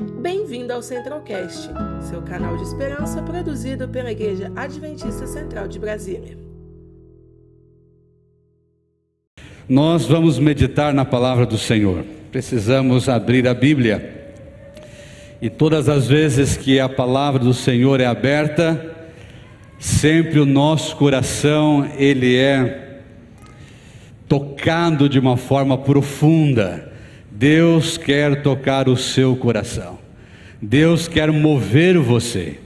Bem-vindo ao Centralcast, seu canal de esperança produzido pela Igreja Adventista Central de Brasília. Nós vamos meditar na palavra do Senhor. Precisamos abrir a Bíblia. E todas as vezes que a palavra do Senhor é aberta, sempre o nosso coração ele é tocado de uma forma profunda. Deus quer tocar o seu coração. Deus quer mover você.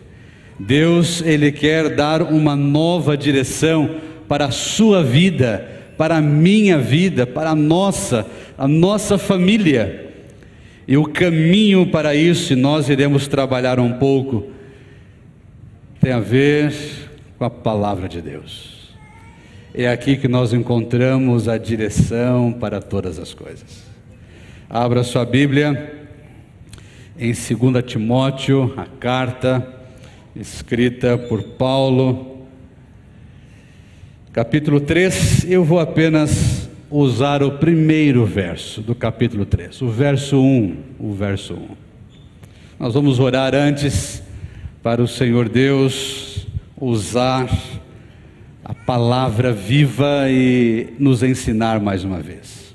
Deus ele quer dar uma nova direção para a sua vida, para a minha vida, para a nossa, a nossa família. E o caminho para isso, e nós iremos trabalhar um pouco, tem a ver com a palavra de Deus. É aqui que nós encontramos a direção para todas as coisas. Abra sua Bíblia em 2 Timóteo, a carta escrita por Paulo, capítulo 3. Eu vou apenas usar o primeiro verso do capítulo 3, o verso 1, o verso 1. Nós vamos orar antes para o Senhor Deus usar a palavra viva e nos ensinar mais uma vez.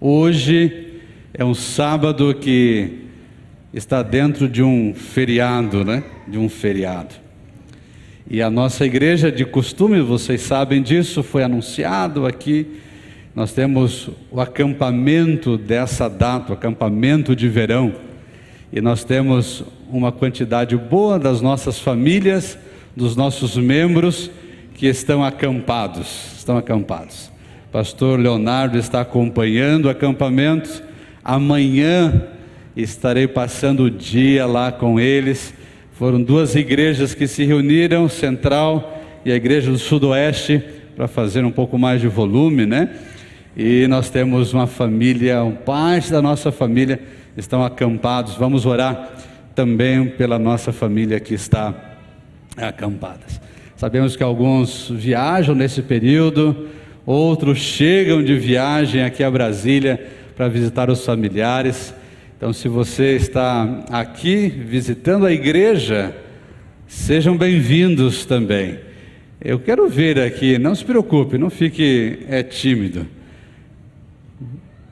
Hoje é um sábado que está dentro de um feriado, né? De um feriado. E a nossa igreja, de costume, vocês sabem disso, foi anunciado aqui nós temos o acampamento dessa data, o acampamento de verão, e nós temos uma quantidade boa das nossas famílias, dos nossos membros que estão acampados, estão acampados. Pastor Leonardo está acompanhando o acampamento. Amanhã estarei passando o dia lá com eles. Foram duas igrejas que se reuniram, Central e a Igreja do Sudoeste, para fazer um pouco mais de volume, né? E nós temos uma família, parte da nossa família estão acampados. Vamos orar também pela nossa família que está acampada. Sabemos que alguns viajam nesse período, outros chegam de viagem aqui a Brasília para visitar os familiares. Então, se você está aqui visitando a igreja, sejam bem-vindos também. Eu quero ver aqui, não se preocupe, não fique é, tímido.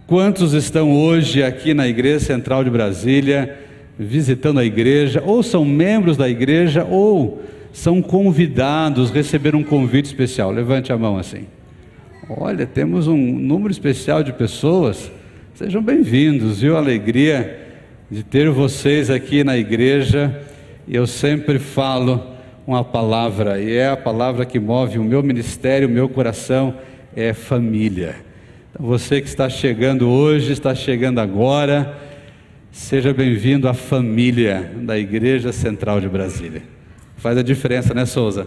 Quantos estão hoje aqui na Igreja Central de Brasília, visitando a igreja, ou são membros da igreja, ou são convidados, receberam um convite especial? Levante a mão assim. Olha, temos um número especial de pessoas. Sejam bem-vindos, viu? Alegria de ter vocês aqui na igreja. Eu sempre falo uma palavra, e é a palavra que move o meu ministério, o meu coração, é família. Você que está chegando hoje, está chegando agora, seja bem-vindo à família da Igreja Central de Brasília. Faz a diferença, né, Souza?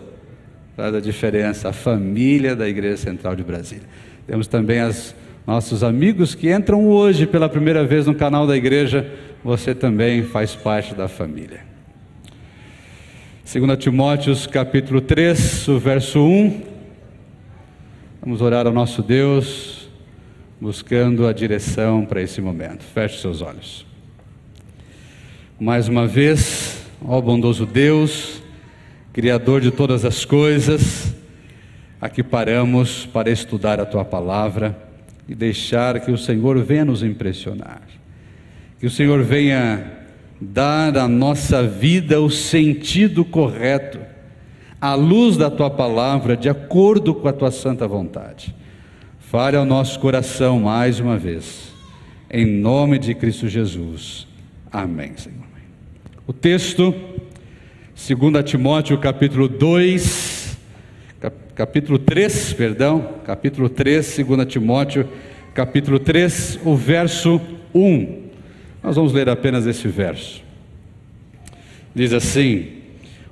Faz a diferença, a família da Igreja Central de Brasília. Temos também os nossos amigos que entram hoje pela primeira vez no canal da igreja, você também faz parte da família. 2 Timóteos capítulo 3, o verso 1. Vamos orar ao nosso Deus buscando a direção para esse momento. Feche seus olhos. Mais uma vez, ó bondoso Deus, Criador de todas as coisas, aqui paramos para estudar a tua palavra e deixar que o Senhor venha nos impressionar, que o Senhor venha dar à nossa vida o sentido correto, à luz da tua palavra, de acordo com a tua santa vontade. Fale ao nosso coração mais uma vez, em nome de Cristo Jesus. Amém, Senhor. O texto, 2 Timóteo capítulo 2, capítulo 3, perdão, capítulo 3, 2 Timóteo capítulo 3, o verso 1. Nós vamos ler apenas esse verso. Diz assim: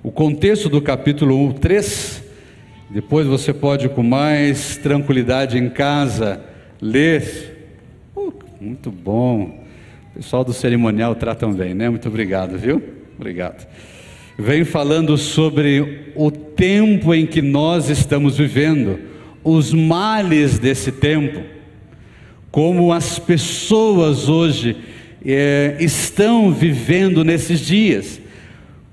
o contexto do capítulo 1, 3 depois você pode, com mais tranquilidade em casa, ler. Uh, muito bom. O pessoal do cerimonial tratam bem, né? Muito obrigado, viu? Obrigado. Vem falando sobre o tempo em que nós estamos vivendo, os males desse tempo, como as pessoas hoje é, estão vivendo nesses dias,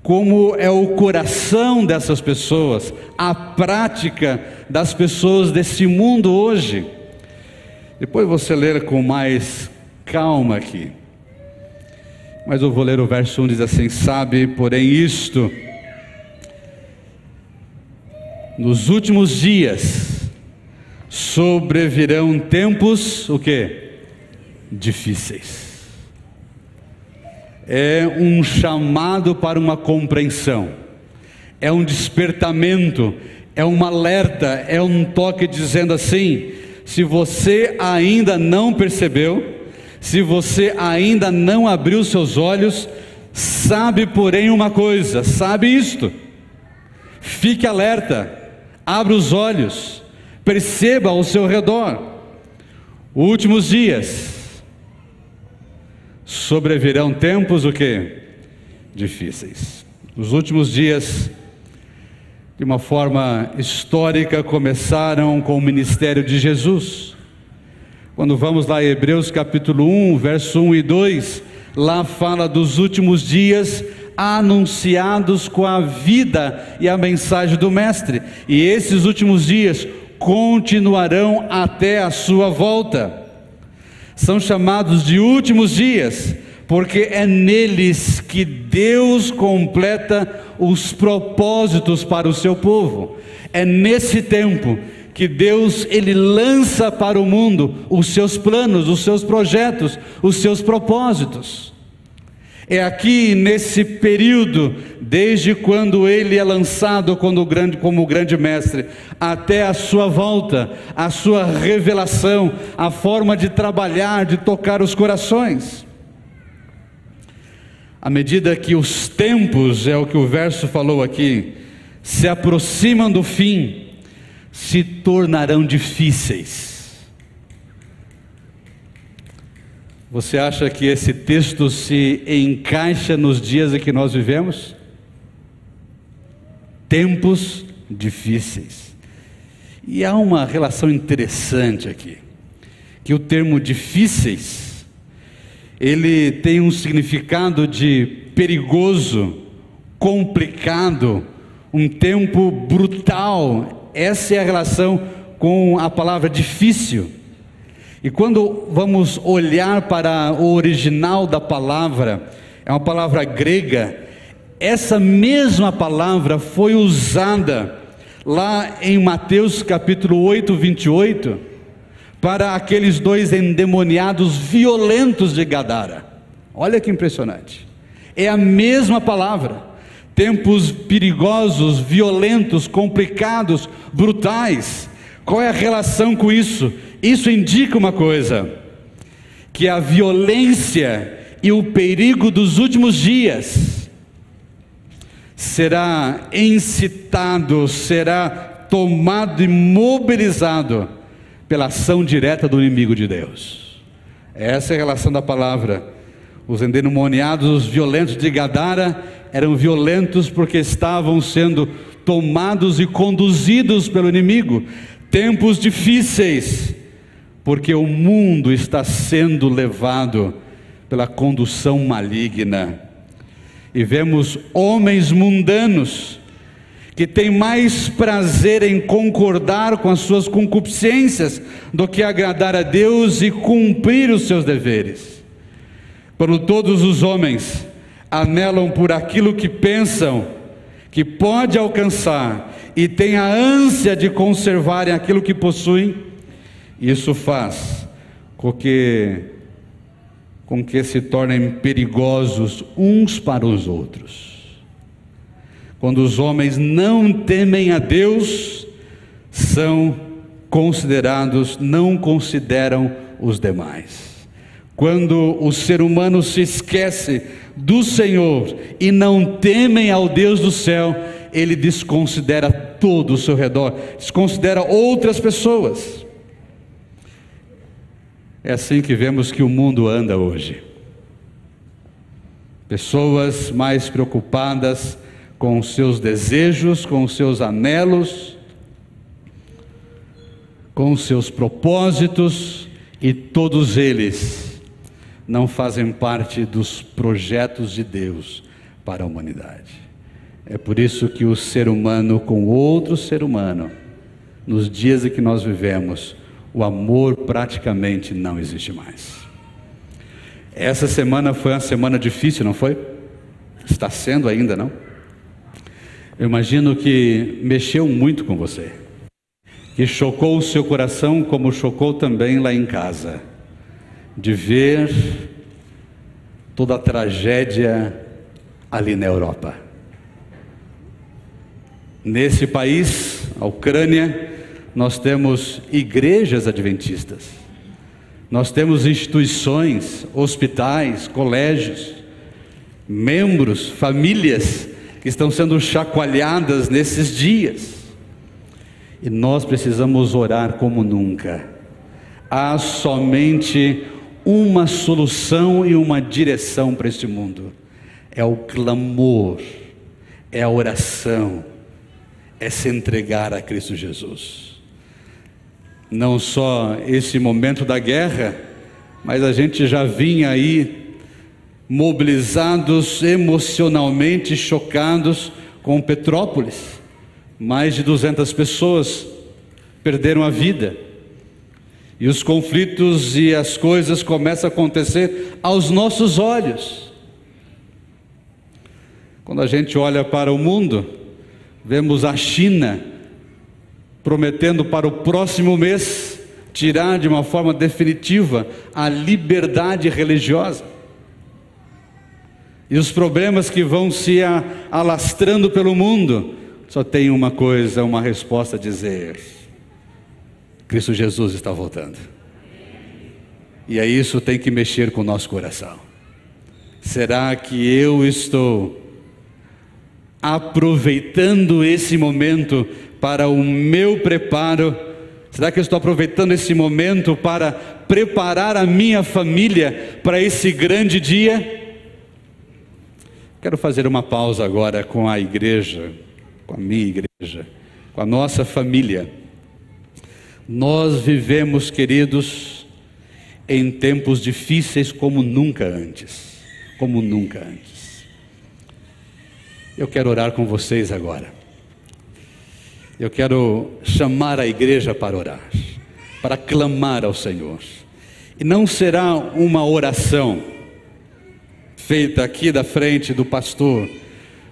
como é o coração dessas pessoas, a prática das pessoas desse mundo hoje. Depois você ler com mais calma aqui. Mas eu vou ler o verso 1 diz assim: Sabe, porém, isto, nos últimos dias sobrevirão tempos, o que? Difíceis. É um chamado para uma compreensão, é um despertamento, é um alerta, é um toque dizendo assim: se você ainda não percebeu, se você ainda não abriu seus olhos, sabe, porém, uma coisa: sabe isto. Fique alerta, abra os olhos, perceba ao seu redor. Últimos dias sobrevirão tempos o que? Difíceis. Os últimos dias, de uma forma histórica, começaram com o ministério de Jesus. Quando vamos lá em Hebreus capítulo 1, verso 1 e 2, lá fala dos últimos dias anunciados com a vida e a mensagem do Mestre, e esses últimos dias continuarão até a sua volta. São chamados de últimos dias, porque é neles que Deus completa os propósitos para o seu povo. É nesse tempo que Deus ele lança para o mundo os seus planos, os seus projetos, os seus propósitos. É aqui nesse período, desde quando ele é lançado como o grande, como grande mestre, até a sua volta, a sua revelação, a forma de trabalhar, de tocar os corações. À medida que os tempos, é o que o verso falou aqui, se aproximam do fim, se tornarão difíceis. Você acha que esse texto se encaixa nos dias em que nós vivemos? Tempos difíceis. E há uma relação interessante aqui, que o termo difíceis, ele tem um significado de perigoso, complicado, um tempo brutal, essa é a relação com a palavra difícil. E quando vamos olhar para o original da palavra, é uma palavra grega, essa mesma palavra foi usada lá em Mateus capítulo 8, 28, para aqueles dois endemoniados violentos de Gadara. Olha que impressionante. É a mesma palavra tempos perigosos, violentos, complicados, brutais. Qual é a relação com isso? Isso indica uma coisa: que a violência e o perigo dos últimos dias será incitado, será tomado e mobilizado pela ação direta do inimigo de Deus. Essa é a relação da palavra. Os endemoniados, os violentos de Gadara, eram violentos porque estavam sendo tomados e conduzidos pelo inimigo. Tempos difíceis, porque o mundo está sendo levado pela condução maligna. E vemos homens mundanos que têm mais prazer em concordar com as suas concupiscências do que agradar a Deus e cumprir os seus deveres. Quando todos os homens anelam por aquilo que pensam que pode alcançar e têm a ânsia de conservarem aquilo que possuem, isso faz com que, com que se tornem perigosos uns para os outros. Quando os homens não temem a Deus, são considerados, não consideram os demais. Quando o ser humano se esquece do Senhor e não temem ao Deus do céu, ele desconsidera todo o seu redor, desconsidera outras pessoas. É assim que vemos que o mundo anda hoje. Pessoas mais preocupadas com os seus desejos, com os seus anelos, com os seus propósitos, e todos eles não fazem parte dos projetos de Deus para a humanidade. É por isso que o ser humano com outro ser humano, nos dias em que nós vivemos, o amor praticamente não existe mais. Essa semana foi uma semana difícil, não foi? Está sendo ainda, não? Eu imagino que mexeu muito com você, que chocou o seu coração, como chocou também lá em casa, de ver toda a tragédia ali na Europa. Nesse país, a Ucrânia, nós temos igrejas adventistas, nós temos instituições, hospitais, colégios, membros, famílias que estão sendo chacoalhadas nesses dias. E nós precisamos orar como nunca. Há somente uma solução e uma direção para este mundo: é o clamor, é a oração é se entregar a Cristo Jesus. Não só esse momento da guerra, mas a gente já vinha aí mobilizados emocionalmente, chocados com Petrópolis. Mais de 200 pessoas perderam a vida. E os conflitos e as coisas começam a acontecer aos nossos olhos. Quando a gente olha para o mundo, Vemos a China prometendo para o próximo mês tirar de uma forma definitiva a liberdade religiosa. E os problemas que vão se alastrando pelo mundo, só tem uma coisa, uma resposta a dizer: Cristo Jesus está voltando. E aí isso tem que mexer com o nosso coração. Será que eu estou aproveitando esse momento para o meu preparo? Será que eu estou aproveitando esse momento para preparar a minha família para esse grande dia? Quero fazer uma pausa agora com a igreja, com a minha igreja, com a nossa família. Nós vivemos, queridos, em tempos difíceis como nunca antes, como nunca antes. Eu quero orar com vocês agora. Eu quero chamar a igreja para orar, para clamar ao Senhor. E não será uma oração feita aqui da frente do pastor,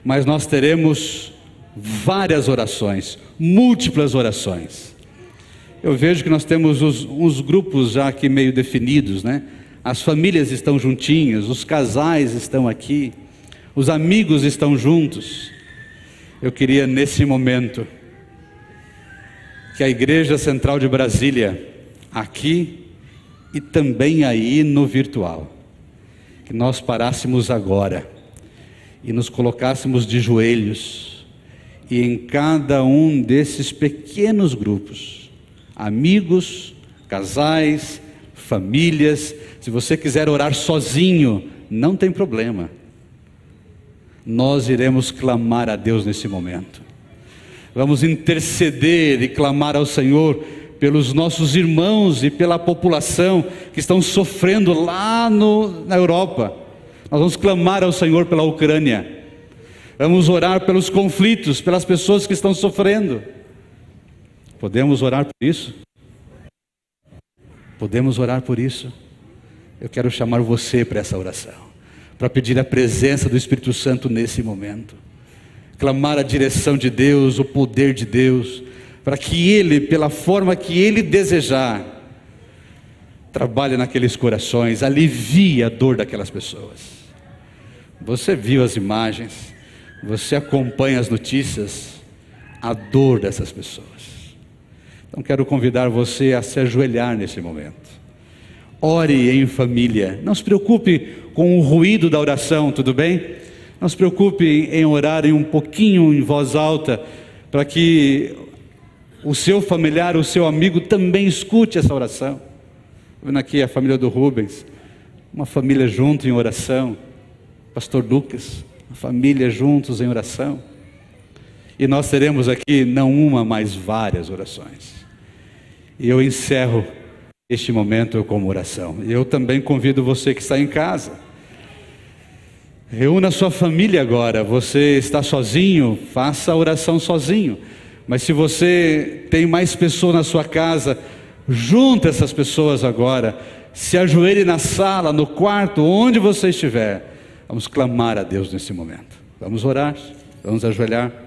mas nós teremos várias orações, múltiplas orações. Eu vejo que nós temos os, uns grupos já aqui meio definidos, né? As famílias estão juntinhas, os casais estão aqui os amigos estão juntos. Eu queria nesse momento que a Igreja Central de Brasília, aqui e também aí no virtual, que nós parássemos agora e nos colocássemos de joelhos e em cada um desses pequenos grupos, amigos, casais, famílias, se você quiser orar sozinho, não tem problema nós iremos clamar a Deus nesse momento. Vamos interceder e clamar ao Senhor pelos nossos irmãos e pela população que estão sofrendo lá no, na Europa. Nós vamos clamar ao Senhor pela Ucrânia. Vamos orar pelos conflitos, pelas pessoas que estão sofrendo. Podemos orar por isso? Podemos orar por isso? Eu quero chamar você para essa oração para pedir a presença do Espírito Santo nesse momento. Clamar a direção de Deus, o poder de Deus, para que Ele, pela forma que Ele desejar, trabalhe naqueles corações, alivie a dor daquelas pessoas. Você viu as imagens, você acompanha as notícias, a dor dessas pessoas. Então quero convidar você a se ajoelhar nesse momento. Ore em família. Não se preocupe com o ruído da oração, tudo bem? Não se preocupe em orar em um pouquinho em voz alta, para que o seu familiar, o seu amigo também escute essa oração. Vendo aqui a família do Rubens, uma família junto em oração. Pastor Lucas, uma família juntos em oração. E nós teremos aqui não uma, mas várias orações. E eu encerro este momento como oração. Eu também convido você que está em casa. Reúna sua família agora. Você está sozinho, faça a oração sozinho. Mas se você tem mais pessoas na sua casa, junta essas pessoas agora. Se ajoelhe na sala, no quarto, onde você estiver. Vamos clamar a Deus nesse momento. Vamos orar, vamos ajoelhar.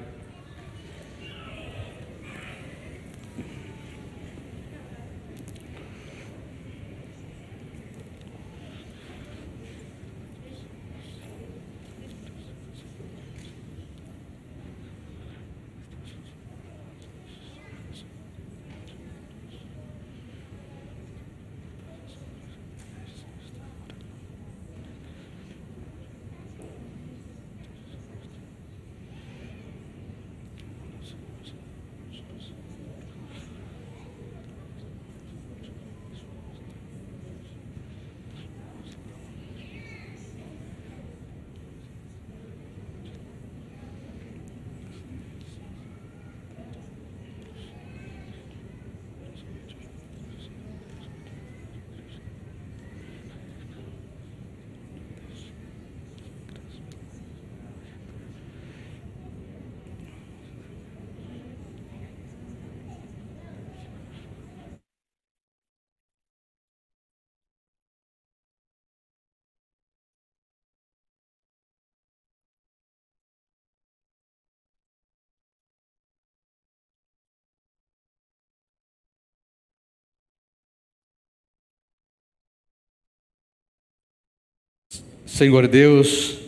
Senhor Deus,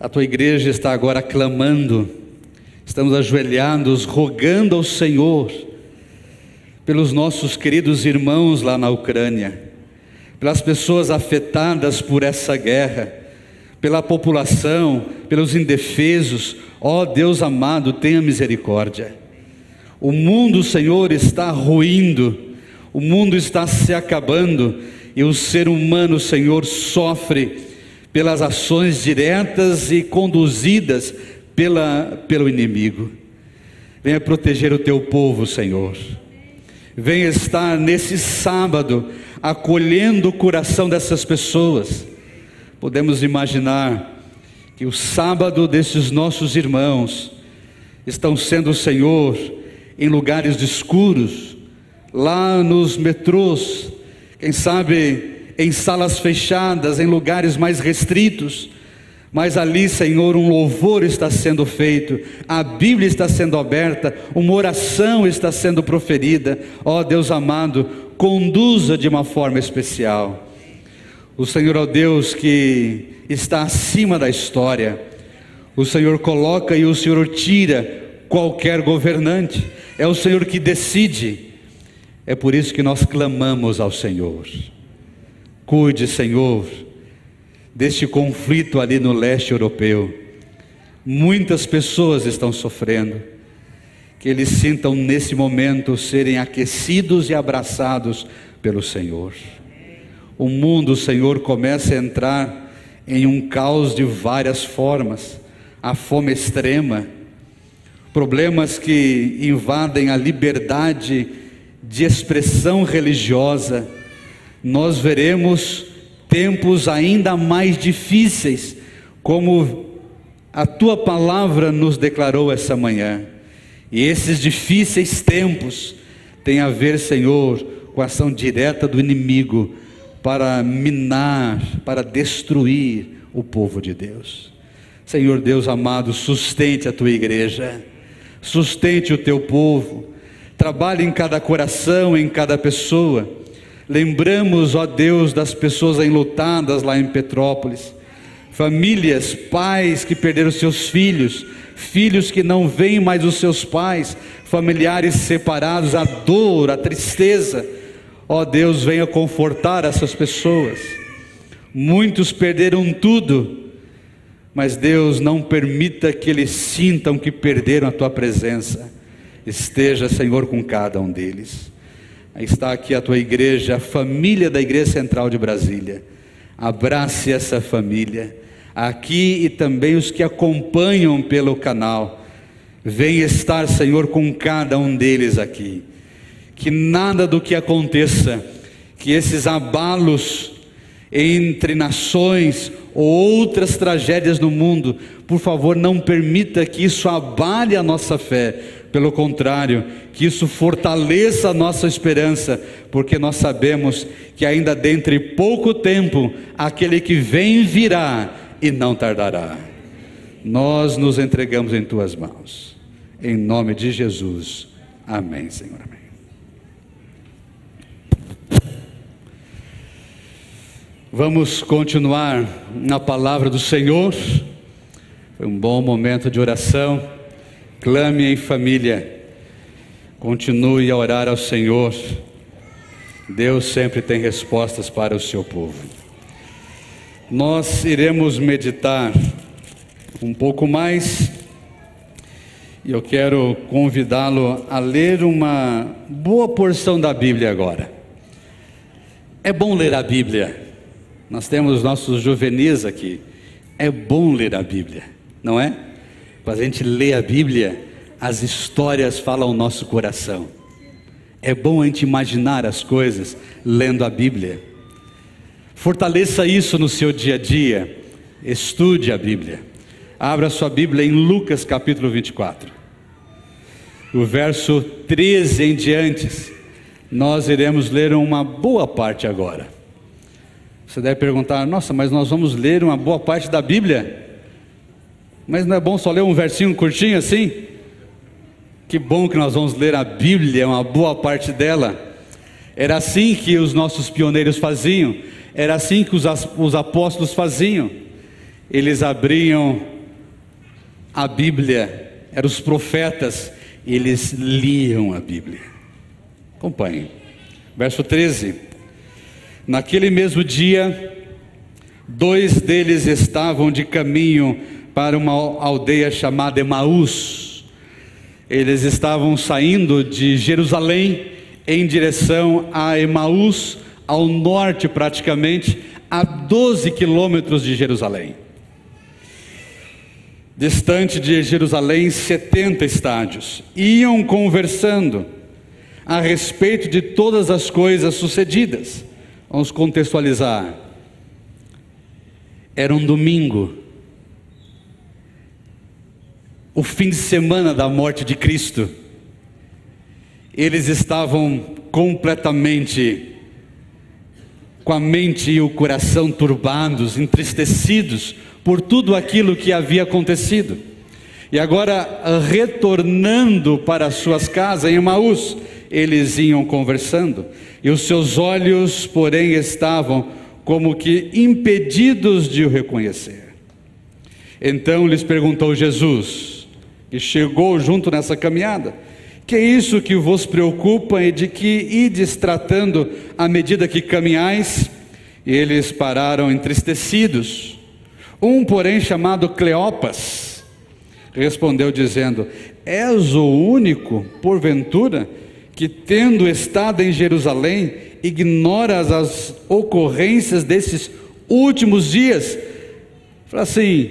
a tua igreja está agora clamando, estamos ajoelhados, rogando ao Senhor pelos nossos queridos irmãos lá na Ucrânia, pelas pessoas afetadas por essa guerra, pela população, pelos indefesos. Ó oh, Deus amado, tenha misericórdia. O mundo, Senhor, está ruindo, o mundo está se acabando e o ser humano, Senhor, sofre pelas ações diretas e conduzidas pela, pelo inimigo. Venha proteger o teu povo, Senhor. Venha estar nesse sábado acolhendo o coração dessas pessoas. Podemos imaginar que o sábado desses nossos irmãos estão sendo, Senhor, em lugares escuros, lá nos metrôs, quem sabe em salas fechadas, em lugares mais restritos, mas ali, Senhor, um louvor está sendo feito, a Bíblia está sendo aberta, uma oração está sendo proferida. Ó oh, Deus amado, conduza de uma forma especial. O Senhor é o Deus que está acima da história. O Senhor coloca e o Senhor tira qualquer governante. É o Senhor que decide. É por isso que nós clamamos ao Senhor. Cuide, Senhor, deste conflito ali no leste europeu. Muitas pessoas estão sofrendo. Que eles sintam nesse momento serem aquecidos e abraçados pelo Senhor. O mundo, Senhor, começa a entrar em um caos de várias formas. A fome extrema, problemas que invadem a liberdade de expressão religiosa, nós veremos tempos ainda mais difíceis, como a tua palavra nos declarou essa manhã. E esses difíceis tempos têm a ver, Senhor, com a ação direta do inimigo para minar, para destruir o povo de Deus. Senhor Deus amado, sustente a tua igreja, sustente o teu povo, trabalhe em cada coração, em cada pessoa. Lembramos, ó Deus, das pessoas enlutadas lá em Petrópolis, famílias, pais que perderam seus filhos, filhos que não veem mais os seus pais, familiares separados, a dor, a tristeza. Ó Deus, venha confortar essas pessoas. Muitos perderam tudo, mas Deus não permita que eles sintam que perderam a tua presença. Esteja, Senhor, com cada um deles. Está aqui a tua igreja, a família da Igreja Central de Brasília. Abrace essa família, aqui e também os que acompanham pelo canal. Venha estar, Senhor, com cada um deles aqui. que nada do que aconteça, que esses abalos entre nações ou outras tragédias no mundo, por favor, não permita que isso abale a nossa fé. Pelo contrário, que isso fortaleça a nossa esperança, porque nós sabemos que ainda dentro de pouco tempo aquele que vem virá e não tardará. Nós nos entregamos em tuas mãos. Em nome de Jesus. Amém, Senhor. Amém. Vamos continuar na palavra do Senhor. Foi um bom momento de oração. Clame em família. Continue a orar ao Senhor. Deus sempre tem respostas para o seu povo. Nós iremos meditar um pouco mais e eu quero convidá-lo a ler uma boa porção da Bíblia agora. É bom ler a Bíblia. Nós temos nossos juvenis aqui. É bom ler a Bíblia, não é? Quando a gente lê a Bíblia, as histórias falam ao nosso coração. É bom a gente imaginar as coisas lendo a Bíblia. Fortaleça isso no seu dia a dia. Estude a Bíblia. Abra sua Bíblia em Lucas capítulo 24. O verso 13 em diante, nós iremos ler uma boa parte agora. Você deve perguntar: nossa, mas nós vamos ler uma boa parte da Bíblia? Mas não é bom só ler um versinho curtinho assim? Que bom que nós vamos ler a Bíblia, uma boa parte dela. Era assim que os nossos pioneiros faziam, era assim que os, os apóstolos faziam. Eles abriam a Bíblia, eram os profetas, eles liam a Bíblia. Acompanhe. Verso 13. Naquele mesmo dia, dois deles estavam de caminho para uma aldeia chamada Emaús. Eles estavam saindo de Jerusalém em direção a Emaús, ao norte praticamente, a 12 quilômetros de Jerusalém. Distante de Jerusalém, 70 estádios. Iam conversando a respeito de todas as coisas sucedidas. Vamos contextualizar. Era um domingo, o fim de semana da morte de Cristo. Eles estavam completamente com a mente e o coração turbados, entristecidos por tudo aquilo que havia acontecido. E agora, retornando para suas casas em Maús, eles iam conversando, e os seus olhos, porém, estavam como que impedidos de o reconhecer. Então lhes perguntou Jesus, que chegou junto nessa caminhada: Que é isso que vos preocupa e de que ides tratando à medida que caminhais? E eles pararam entristecidos. Um, porém, chamado Cleopas, respondeu dizendo: És o único, porventura, que, tendo estado em Jerusalém, ignoras as ocorrências desses últimos dias. Fala assim,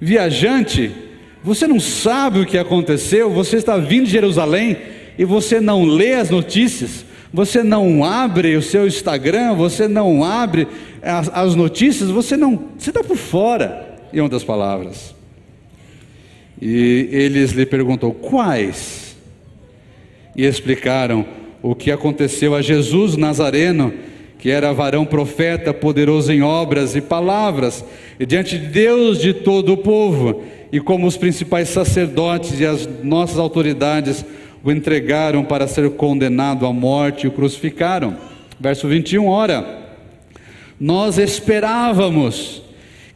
viajante, você não sabe o que aconteceu, você está vindo de Jerusalém e você não lê as notícias, você não abre o seu Instagram, você não abre as, as notícias, você não, você está por fora, em outras palavras. E eles lhe perguntou: quais? e explicaram o que aconteceu a Jesus Nazareno, que era varão profeta, poderoso em obras e palavras, e diante de Deus de todo o povo, e como os principais sacerdotes e as nossas autoridades o entregaram para ser condenado à morte e o crucificaram. Verso 21, ora, nós esperávamos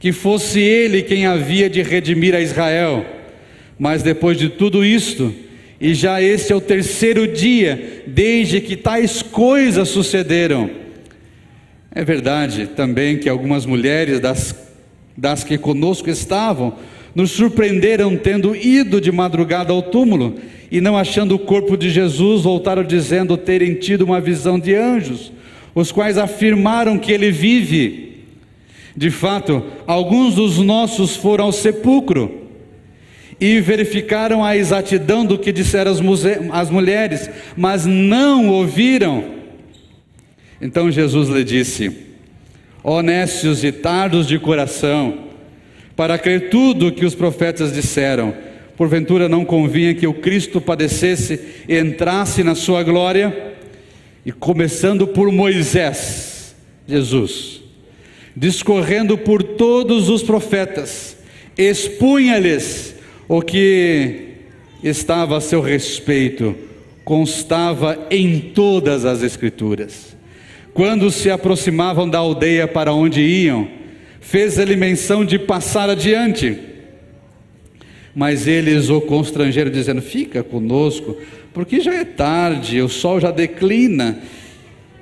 que fosse ele quem havia de redimir a Israel, mas depois de tudo isto, e já este é o terceiro dia desde que tais coisas sucederam. É verdade também que algumas mulheres das, das que conosco estavam nos surpreenderam tendo ido de madrugada ao túmulo e não achando o corpo de Jesus, voltaram dizendo terem tido uma visão de anjos, os quais afirmaram que ele vive. De fato, alguns dos nossos foram ao sepulcro e verificaram a exatidão do que disseram as, as mulheres, mas não ouviram. Então Jesus lhe disse: Honestos e tardos de coração, para crer tudo o que os profetas disseram, porventura não convinha que o Cristo padecesse e entrasse na sua glória? E começando por Moisés, Jesus, discorrendo por todos os profetas, expunha-lhes o que estava a seu respeito, constava em todas as Escrituras. Quando se aproximavam da aldeia para onde iam, fez-lhe menção de passar adiante. Mas eles o constrangeram, dizendo: Fica conosco, porque já é tarde, o sol já declina.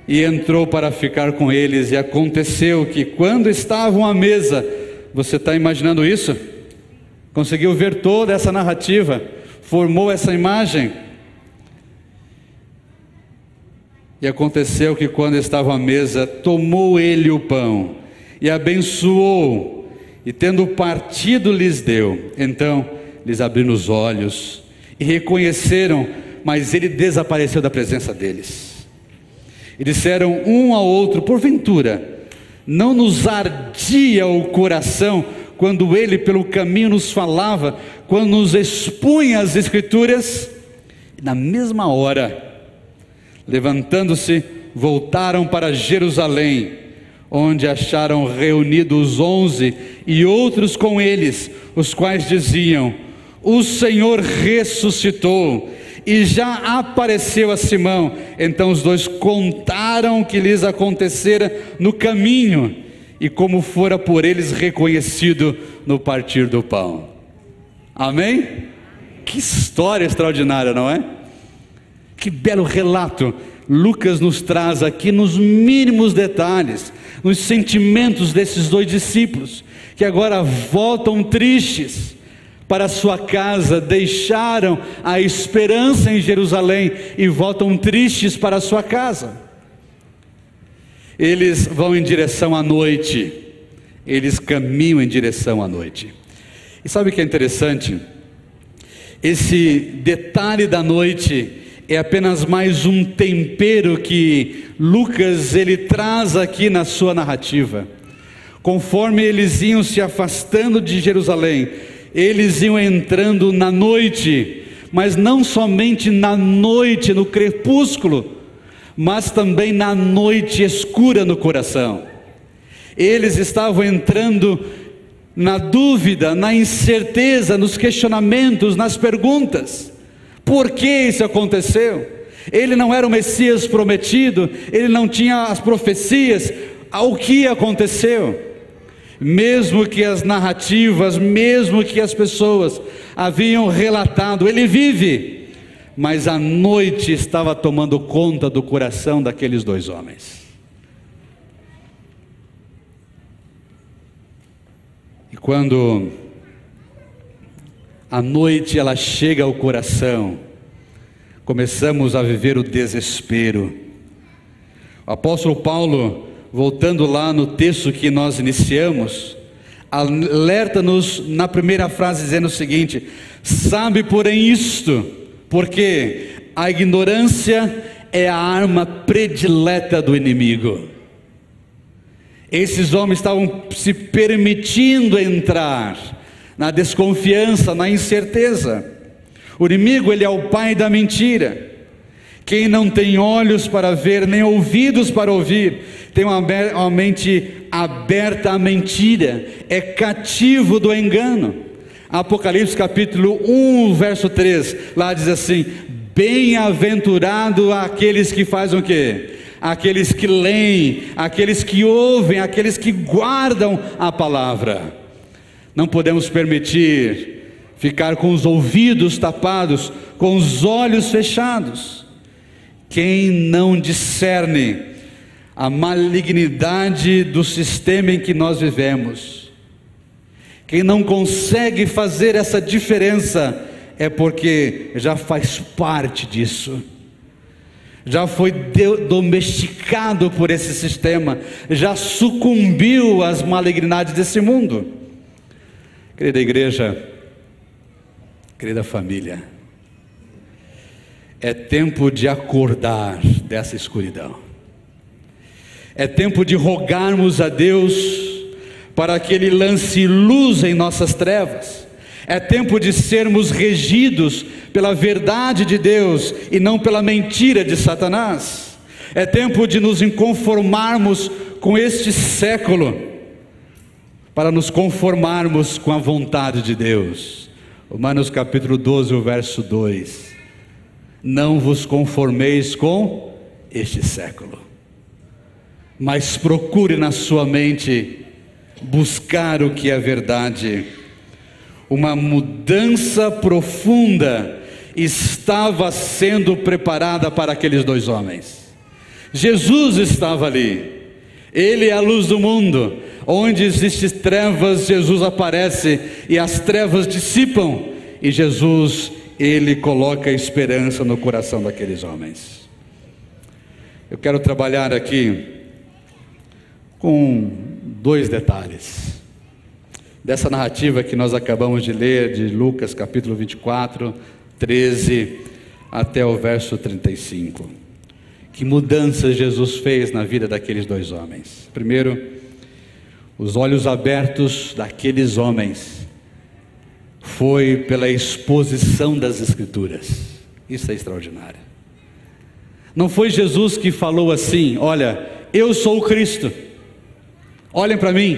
E entrou para ficar com eles, e aconteceu que, quando estavam à mesa, você está imaginando isso? Conseguiu ver toda essa narrativa, formou essa imagem. E aconteceu que, quando estavam à mesa, tomou ele o pão e abençoou, e tendo partido, lhes deu. Então lhes abriram os olhos e reconheceram mas ele desapareceu da presença deles. E disseram um ao outro: Porventura, não nos ardia o coração quando ele pelo caminho nos falava, quando nos expunha as Escrituras? E na mesma hora, levantando-se, voltaram para Jerusalém, onde acharam reunidos onze e outros com eles, os quais diziam: O Senhor ressuscitou e já apareceu a Simão. Então os dois contaram o que lhes acontecera no caminho e como fora por eles reconhecido no partir do pão. Amém? Que história extraordinária, não é? Que belo relato Lucas nos traz aqui nos mínimos detalhes, nos sentimentos desses dois discípulos, que agora voltam tristes para sua casa, deixaram a esperança em Jerusalém e voltam tristes para sua casa. Eles vão em direção à noite, eles caminham em direção à noite. E sabe o que é interessante? Esse detalhe da noite é apenas mais um tempero que Lucas ele traz aqui na sua narrativa. Conforme eles iam se afastando de Jerusalém, eles iam entrando na noite, mas não somente na noite, no crepúsculo, mas também na noite escura no coração. Eles estavam entrando na dúvida, na incerteza, nos questionamentos, nas perguntas. Por que isso aconteceu? Ele não era o Messias prometido, ele não tinha as profecias. O que aconteceu? mesmo que as narrativas, mesmo que as pessoas haviam relatado, ele vive, mas a noite estava tomando conta do coração daqueles dois homens. E quando a noite ela chega ao coração, começamos a viver o desespero. O apóstolo Paulo voltando lá no texto que nós iniciamos, alerta-nos na primeira frase dizendo o seguinte: Sabe, porém, isto, porque a ignorância é a arma predileta do inimigo. Esses homens estavam se permitindo entrar na desconfiança, na incerteza. O inimigo, ele é o pai da mentira. Quem não tem olhos para ver, nem ouvidos para ouvir, tem uma, mente aberta à mentira, é cativo do engano. Apocalipse capítulo 1, verso 3, lá diz assim: Bem-aventurado aqueles que fazem o quê? Aqueles que leem, aqueles que ouvem, aqueles que guardam a palavra. Não podemos permitir ficar com os ouvidos tapados, com os olhos fechados. Quem não discerne a malignidade do sistema em que nós vivemos, quem não consegue fazer essa diferença, é porque já faz parte disso, já foi domesticado por esse sistema, já sucumbiu às malignidades desse mundo. Querida igreja, Querida família, é tempo de acordar dessa escuridão. É tempo de rogarmos a Deus para que Ele lance luz em nossas trevas. É tempo de sermos regidos pela verdade de Deus e não pela mentira de Satanás. É tempo de nos inconformarmos com este século para nos conformarmos com a vontade de Deus. Romanos capítulo 12, o verso 2. Não vos conformeis com este século, mas procure na sua mente buscar o que é verdade. Uma mudança profunda estava sendo preparada para aqueles dois homens. Jesus estava ali, ele é a luz do mundo, Onde existem trevas, Jesus aparece e as trevas dissipam, e Jesus, ele coloca esperança no coração daqueles homens. Eu quero trabalhar aqui com dois detalhes. Dessa narrativa que nós acabamos de ler, de Lucas capítulo 24, 13 até o verso 35. Que mudanças Jesus fez na vida daqueles dois homens. Primeiro, os olhos abertos daqueles homens foi pela exposição das Escrituras. Isso é extraordinário. Não foi Jesus que falou assim: Olha, eu sou o Cristo, olhem para mim,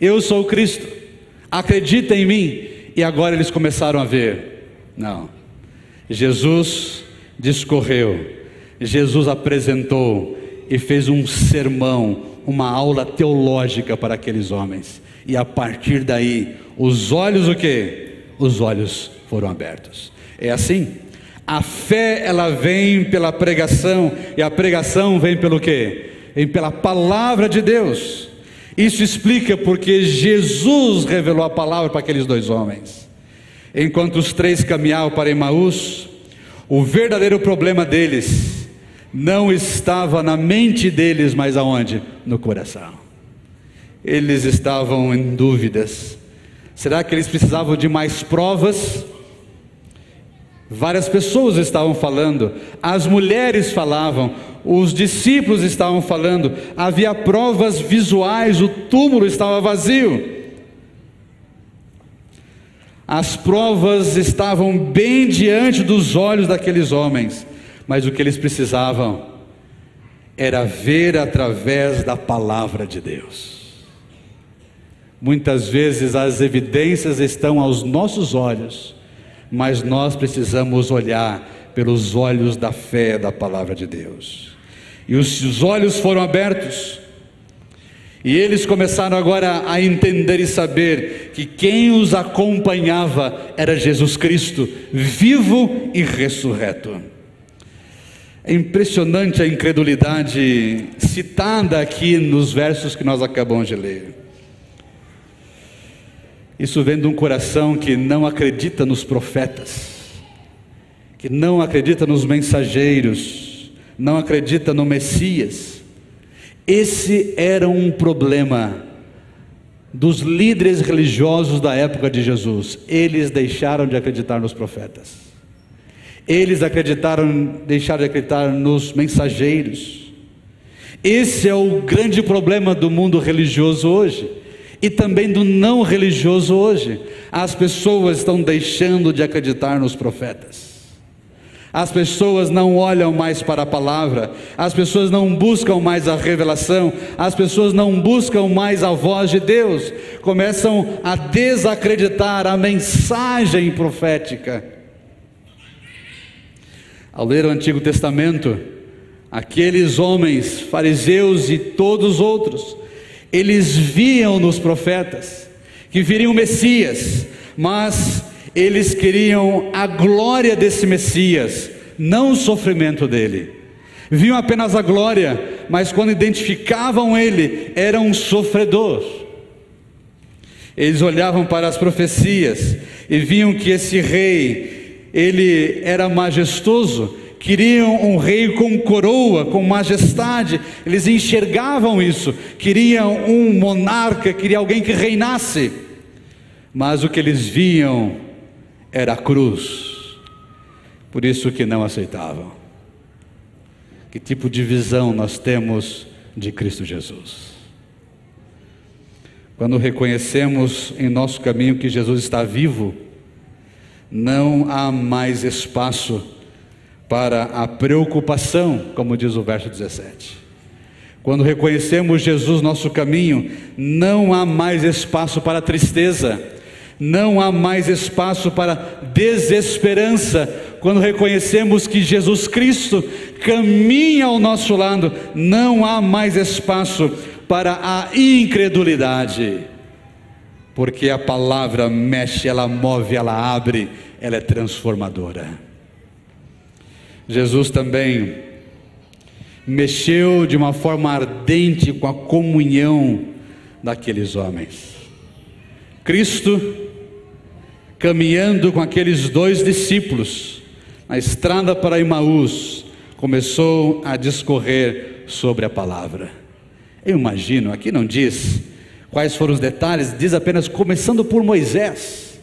eu sou o Cristo, acreditem em mim. E agora eles começaram a ver. Não. Jesus discorreu, Jesus apresentou e fez um sermão uma aula teológica para aqueles homens. E a partir daí, os olhos o quê? Os olhos foram abertos. É assim? A fé ela vem pela pregação e a pregação vem pelo quê? Vem pela palavra de Deus. Isso explica porque Jesus revelou a palavra para aqueles dois homens. Enquanto os três caminhavam para Emaús, o verdadeiro problema deles não estava na mente deles, mas aonde? No coração. Eles estavam em dúvidas. Será que eles precisavam de mais provas? Várias pessoas estavam falando, as mulheres falavam, os discípulos estavam falando, havia provas visuais, o túmulo estava vazio. As provas estavam bem diante dos olhos daqueles homens mas o que eles precisavam era ver através da palavra de Deus. Muitas vezes as evidências estão aos nossos olhos, mas nós precisamos olhar pelos olhos da fé da palavra de Deus. E os olhos foram abertos, e eles começaram agora a entender e saber que quem os acompanhava era Jesus Cristo, vivo e ressurreto. É impressionante a incredulidade citada aqui nos versos que nós acabamos de ler. Isso vem de um coração que não acredita nos profetas, que não acredita nos mensageiros, não acredita no Messias. Esse era um problema dos líderes religiosos da época de Jesus. Eles deixaram de acreditar nos profetas. Eles acreditaram, deixaram de acreditar nos mensageiros. Esse é o grande problema do mundo religioso hoje e também do não religioso hoje. As pessoas estão deixando de acreditar nos profetas. As pessoas não olham mais para a palavra, as pessoas não buscam mais a revelação, as pessoas não buscam mais a voz de Deus, começam a desacreditar a mensagem profética. Ao ler o Antigo Testamento, aqueles homens, fariseus e todos os outros, eles viam nos profetas que viriam o Messias, mas eles queriam a glória desse Messias, não o sofrimento dele. Viam apenas a glória, mas quando identificavam ele, era um sofredor. Eles olhavam para as profecias e viam que esse rei ele era majestoso, queriam um rei com coroa, com majestade, eles enxergavam isso, queriam um monarca, queriam alguém que reinasse, mas o que eles viam era a cruz. Por isso que não aceitavam. Que tipo de visão nós temos de Cristo Jesus? Quando reconhecemos em nosso caminho que Jesus está vivo, não há mais espaço para a preocupação, como diz o verso 17. Quando reconhecemos Jesus nosso caminho, não há mais espaço para tristeza, não há mais espaço para desesperança. Quando reconhecemos que Jesus Cristo caminha ao nosso lado, não há mais espaço para a incredulidade, porque a palavra mexe, ela move, ela abre, ela é transformadora. Jesus também mexeu de uma forma ardente com a comunhão daqueles homens. Cristo, caminhando com aqueles dois discípulos na estrada para Imaús, começou a discorrer sobre a palavra. Eu imagino, aqui não diz quais foram os detalhes, diz apenas começando por Moisés,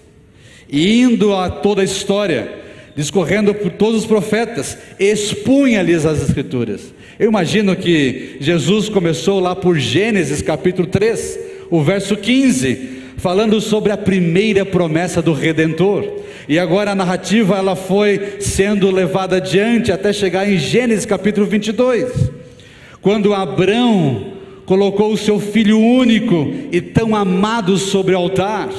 e indo a toda a história, discorrendo por todos os profetas, expunha-lhes as Escrituras. Eu imagino que Jesus começou lá por Gênesis capítulo 3, o verso 15, falando sobre a primeira promessa do redentor. E agora a narrativa ela foi sendo levada adiante até chegar em Gênesis capítulo 22, quando Abraão colocou o seu filho único e tão amado sobre o altar.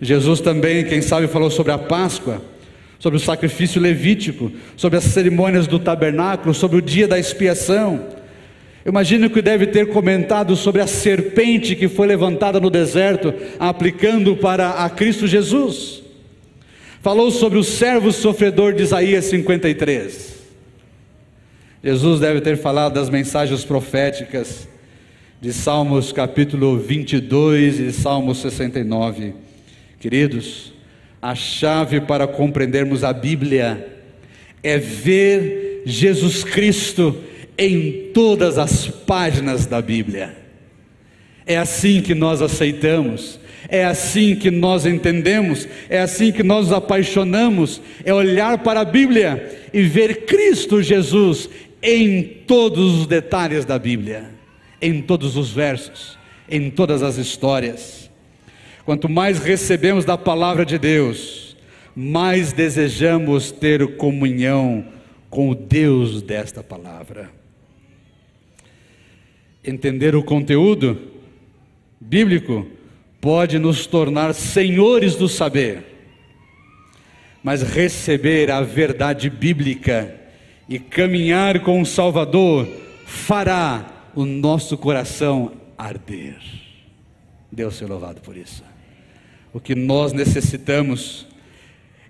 Jesus também, quem sabe, falou sobre a Páscoa sobre o sacrifício levítico, sobre as cerimônias do tabernáculo, sobre o dia da expiação. Imagino que deve ter comentado sobre a serpente que foi levantada no deserto, aplicando para a Cristo Jesus. Falou sobre o servo sofredor de Isaías 53. Jesus deve ter falado das mensagens proféticas de Salmos capítulo 22 e Salmos 69. Queridos, a chave para compreendermos a Bíblia é ver Jesus Cristo em todas as páginas da Bíblia. É assim que nós aceitamos, é assim que nós entendemos, é assim que nós nos apaixonamos, é olhar para a Bíblia e ver Cristo Jesus em todos os detalhes da Bíblia, em todos os versos, em todas as histórias. Quanto mais recebemos da palavra de Deus, mais desejamos ter comunhão com o Deus desta palavra. Entender o conteúdo bíblico pode nos tornar senhores do saber, mas receber a verdade bíblica e caminhar com o Salvador fará o nosso coração arder. Deus seja louvado por isso. O que nós necessitamos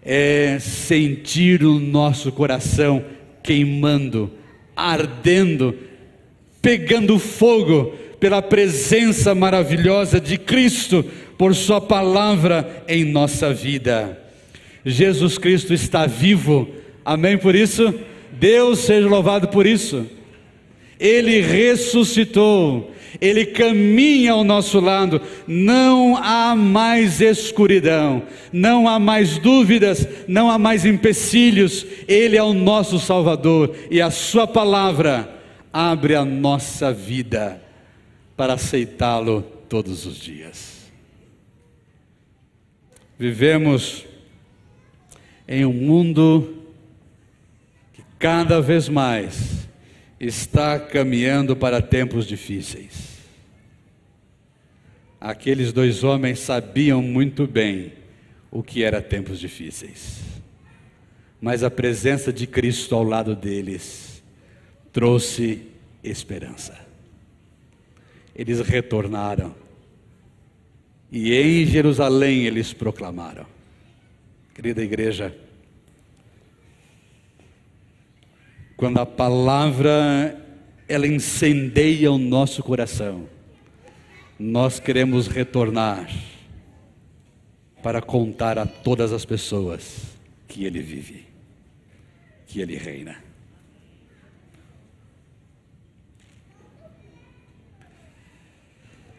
é sentir o nosso coração queimando, ardendo, pegando fogo pela presença maravilhosa de Cristo, por Sua palavra em nossa vida. Jesus Cristo está vivo, amém por isso? Deus seja louvado por isso. Ele ressuscitou, ele caminha ao nosso lado, não há mais escuridão, não há mais dúvidas, não há mais empecilhos, Ele é o nosso Salvador. E a Sua palavra abre a nossa vida para aceitá-lo todos os dias. Vivemos em um mundo cada vez mais está caminhando para tempos difíceis. Aqueles dois homens sabiam muito bem o que era tempos difíceis, mas a presença de Cristo ao lado deles trouxe esperança. Eles retornaram e em Jerusalém eles proclamaram. Querida igreja, quando a palavra ela incendeia o nosso coração, nós queremos retornar para contar a todas as pessoas que ele vive, que ele reina.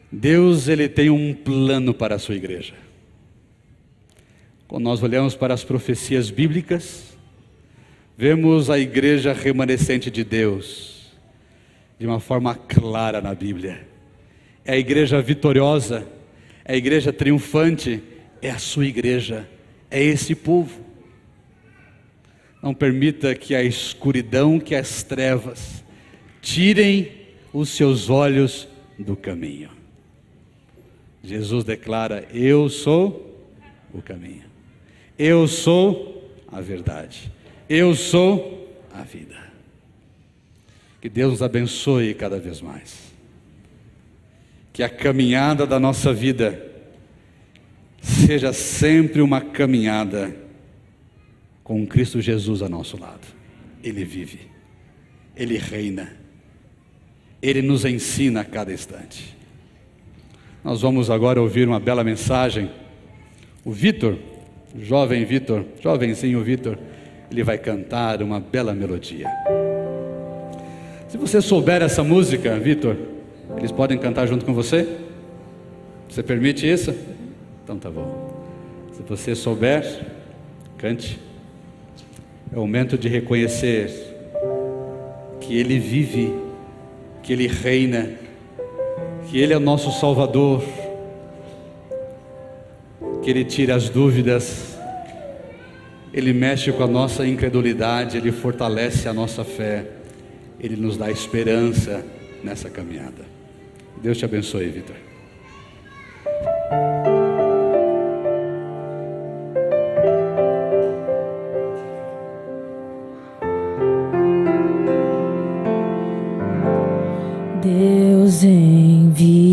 Deus ele tem um plano para a sua igreja. quando nós olhamos para as profecias bíblicas, vemos a igreja remanescente de Deus de uma forma clara na Bíblia. É a igreja vitoriosa, é a igreja triunfante, é a sua igreja, é esse povo. Não permita que a escuridão, que as trevas, tirem os seus olhos do caminho. Jesus declara: Eu sou o caminho. Eu sou a verdade. Eu sou a vida. Que Deus nos abençoe cada vez mais. Que a caminhada da nossa vida seja sempre uma caminhada com Cristo Jesus a nosso lado. Ele vive, Ele reina, Ele nos ensina a cada instante. Nós vamos agora ouvir uma bela mensagem. O Vitor jovem Vitor, jovenzinho Vitor, ele vai cantar uma bela melodia. Se você souber essa música, Vitor, eles podem cantar junto com você? Você permite isso? Então tá bom. Se você souber, cante. É o momento de reconhecer que Ele vive, que Ele reina, que Ele é o nosso Salvador que Ele tira as dúvidas, Ele mexe com a nossa incredulidade, Ele fortalece a nossa fé, Ele nos dá esperança nessa caminhada. Deus te abençoe, Vitor. Deus enviou.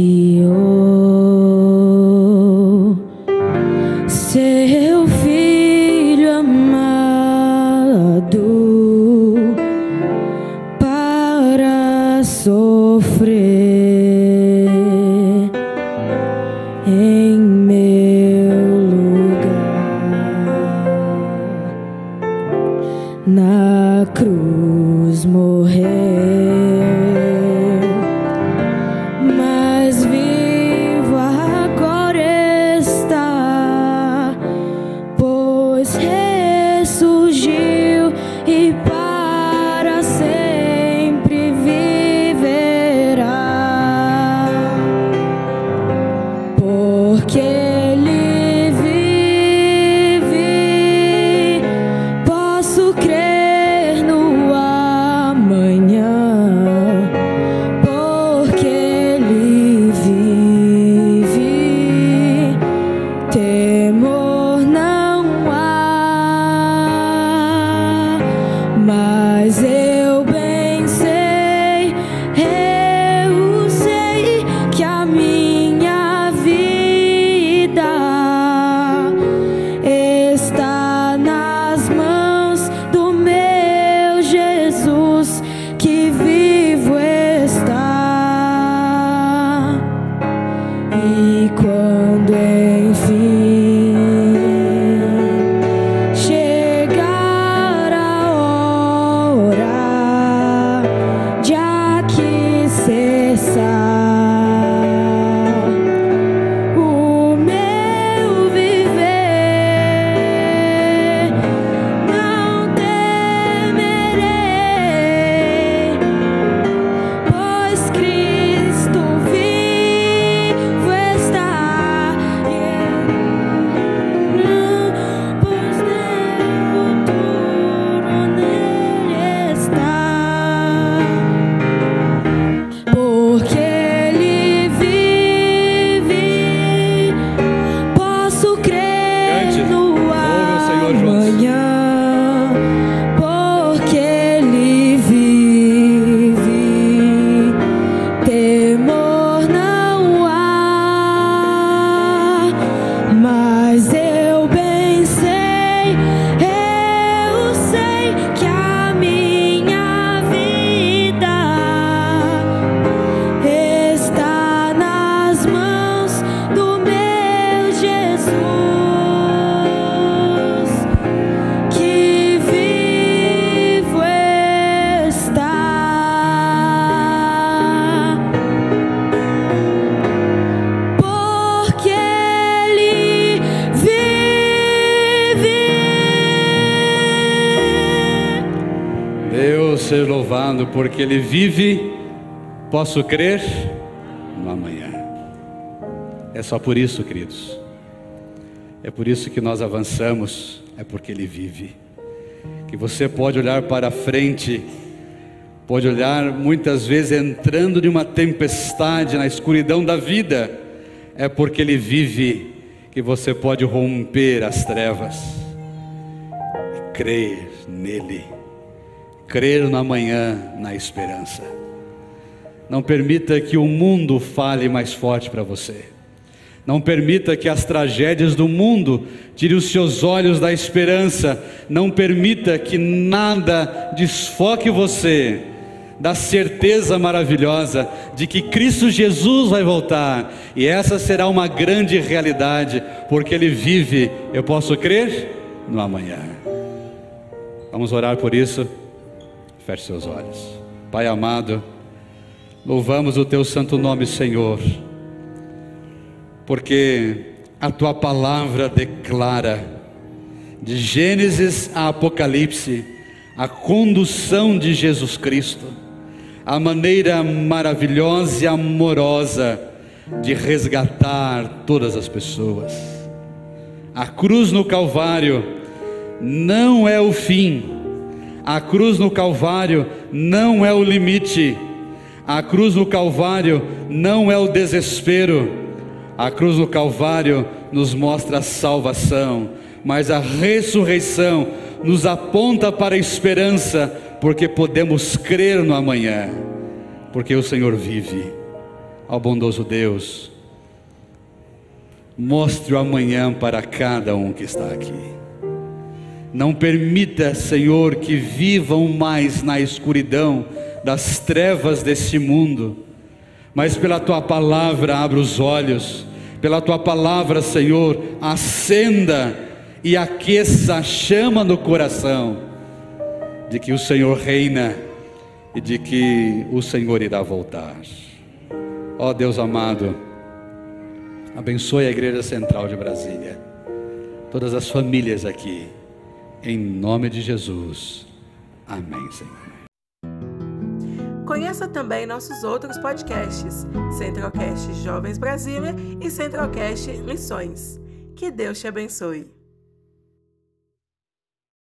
Louvado, porque Ele vive, posso crer no amanhã. É só por isso, queridos. É por isso que nós avançamos, é porque Ele vive. Que você pode olhar para frente, pode olhar muitas vezes entrando de uma tempestade na escuridão da vida, é porque Ele vive que você pode romper as trevas e crer nele, crer no amanhã, na esperança. Não permita que o mundo fale mais forte para você. Não permita que as tragédias do mundo tire os seus olhos da esperança. Não permita que nada desfoque você da certeza maravilhosa de que Cristo Jesus vai voltar. E essa será uma grande realidade, porque Ele vive. Eu posso crer no amanhã. Vamos orar por isso. Feche seus olhos. Pai amado, louvamos o Teu santo nome, Senhor porque a tua palavra declara, de Gênesis a Apocalipse, a condução de Jesus Cristo, a maneira maravilhosa e amorosa de resgatar todas as pessoas. A cruz no Calvário não é o fim, a cruz no Calvário não é o limite, a cruz no Calvário não é o desespero a cruz do Calvário nos mostra a salvação, mas a ressurreição nos aponta para a esperança, porque podemos crer no amanhã, porque o Senhor vive. Ao bondoso Deus, mostre o amanhã para cada um que está aqui. Não permita, Senhor, que vivam mais na escuridão das trevas desse mundo mas pela tua palavra abra os olhos, pela tua palavra, Senhor, acenda e aqueça a chama no coração de que o Senhor reina e de que o Senhor irá voltar. Ó oh, Deus amado, abençoe a Igreja Central de Brasília, todas as famílias aqui, em nome de Jesus. Amém, Senhor. Conheça também nossos outros podcasts, Centralcast Jovens Brasília e Centralcast Missões. Que Deus te abençoe.